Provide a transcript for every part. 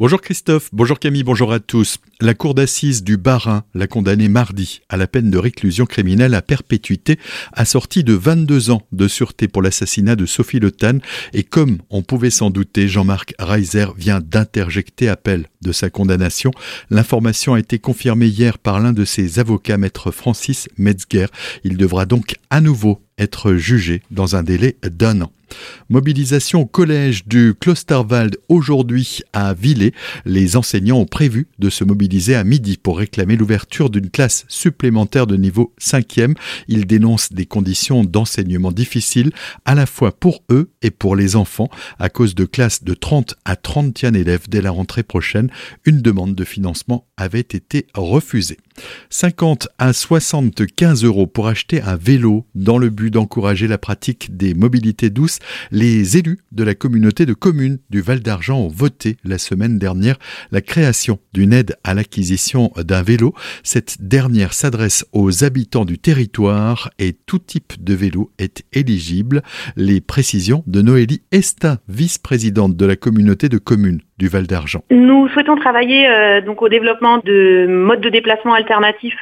Bonjour Christophe, bonjour Camille, bonjour à tous. La cour d'assises du Barin l'a condamné mardi à la peine de réclusion criminelle à perpétuité assortie de 22 ans de sûreté pour l'assassinat de Sophie Le Tan et comme on pouvait s'en douter, Jean-Marc Reiser vient d'interjecter appel de sa condamnation. L'information a été confirmée hier par l'un de ses avocats, maître Francis Metzger. Il devra donc à nouveau être jugé dans un délai d'un an. Mobilisation au collège du Klosterwald aujourd'hui à Villers. Les enseignants ont prévu de se mobiliser à midi pour réclamer l'ouverture d'une classe supplémentaire de niveau 5e. Ils dénoncent des conditions d'enseignement difficiles à la fois pour eux et pour les enfants à cause de classes de 30 à 31 élèves dès la rentrée prochaine. Une demande de financement avait été refusée. 50 à 75 euros pour acheter un vélo dans le but d'encourager la pratique des mobilités douces. Les élus de la communauté de communes du Val d'Argent ont voté la semaine dernière la création d'une aide à l'acquisition d'un vélo. Cette dernière s'adresse aux habitants du territoire et tout type de vélo est éligible. Les précisions de Noélie Estin, vice-présidente de la communauté de communes du Val d'Argent. Nous souhaitons travailler euh, donc au développement de modes de déplacement alternatifs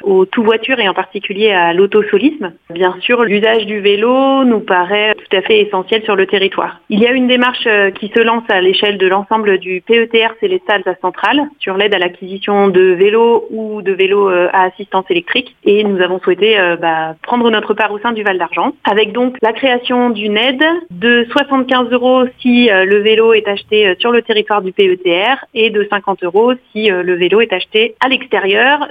aux tout-voitures et en particulier à l'autosolisme. Bien sûr, l'usage du vélo nous paraît tout à fait essentiel sur le territoire. Il y a une démarche euh, qui se lance à l'échelle de l'ensemble du PETR Célestal Centrale sur l'aide à l'acquisition de vélos ou de vélos euh, à assistance électrique et nous avons souhaité bah, prendre notre part au sein du Val d'Argent avec donc la création d'une aide de 75 euros si le vélo est acheté sur le territoire du PETR ETR et de 50 euros si euh, le vélo est acheté à l'extérieur,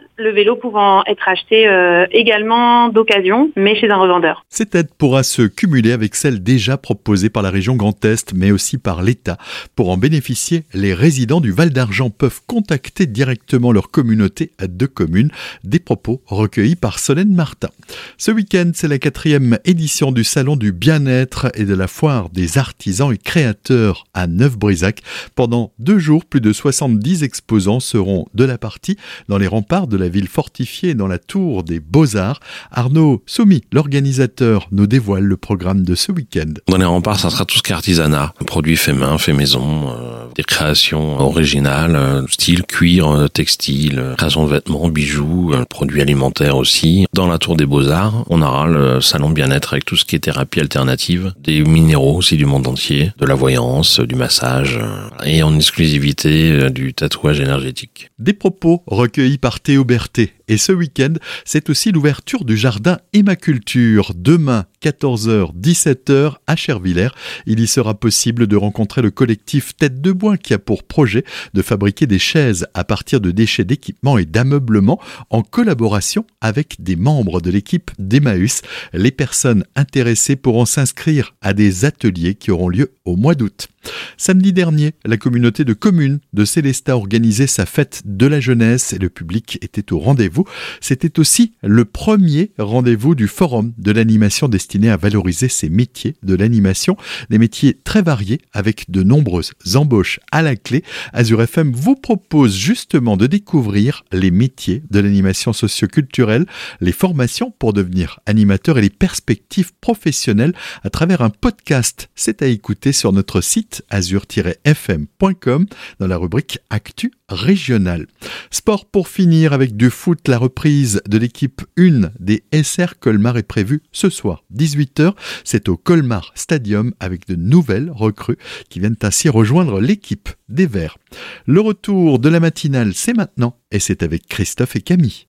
pouvant être acheté euh, également d'occasion, mais chez un revendeur. Cette aide pourra se cumuler avec celle déjà proposée par la région Grand Est, mais aussi par l'État. Pour en bénéficier, les résidents du Val d'Argent peuvent contacter directement leur communauté de communes. Des propos recueillis par Solène Martin. Ce week-end, c'est la quatrième édition du Salon du bien-être et de la foire des artisans et créateurs à Neuf-Brisac. Pendant deux jours, plus de 70 exposants seront de la partie dans les remparts de la ville fortifiée dans la tour des Beaux-Arts. Arnaud Soumis, l'organisateur, nous dévoile le programme de ce week-end. Dans les remparts, ça sera tout ce qui est artisanat, produits faits main, faits maison, euh, des créations originales, euh, style cuir, euh, textile, création de vêtements, bijoux, produits alimentaires aussi. Dans la tour des Beaux-Arts, on aura le salon bien-être avec tout ce qui est thérapie alternative, des minéraux aussi du monde entier, de la voyance, du massage, et en exclusivité euh, du tatouage énergétique. Des propos recueillis par Théo Berthet. Et ce week-end, c'est aussi l'ouverture du jardin Hémaculture. Demain, 14h, 17h à Chervillers. Il y sera possible de rencontrer le collectif Tête de Bois qui a pour projet de fabriquer des chaises à partir de déchets d'équipement et d'ameublement en collaboration avec des membres de l'équipe d'Emmaüs. Les personnes intéressées pourront s'inscrire à des ateliers qui auront lieu au mois d'août. Samedi dernier, la communauté de communes de Célestat organisait sa fête de la jeunesse et le public était au rendez-vous. C'était aussi le premier rendez-vous du forum de l'animation destiné à valoriser ces métiers de l'animation, des métiers très variés avec de nombreuses embauches à la clé. Azure FM vous propose justement de découvrir les métiers de l'animation socioculturelle, les formations pour devenir animateur et les perspectives professionnelles à travers un podcast. C'est à écouter sur notre site azur-fm.com dans la rubrique Actu régionale. Sport pour finir avec du foot, la reprise de l'équipe 1 des SR Colmar est prévue ce soir, 18h. C'est au Colmar Stadium avec de nouvelles recrues qui viennent ainsi rejoindre l'équipe des Verts. Le retour de la matinale, c'est maintenant et c'est avec Christophe et Camille.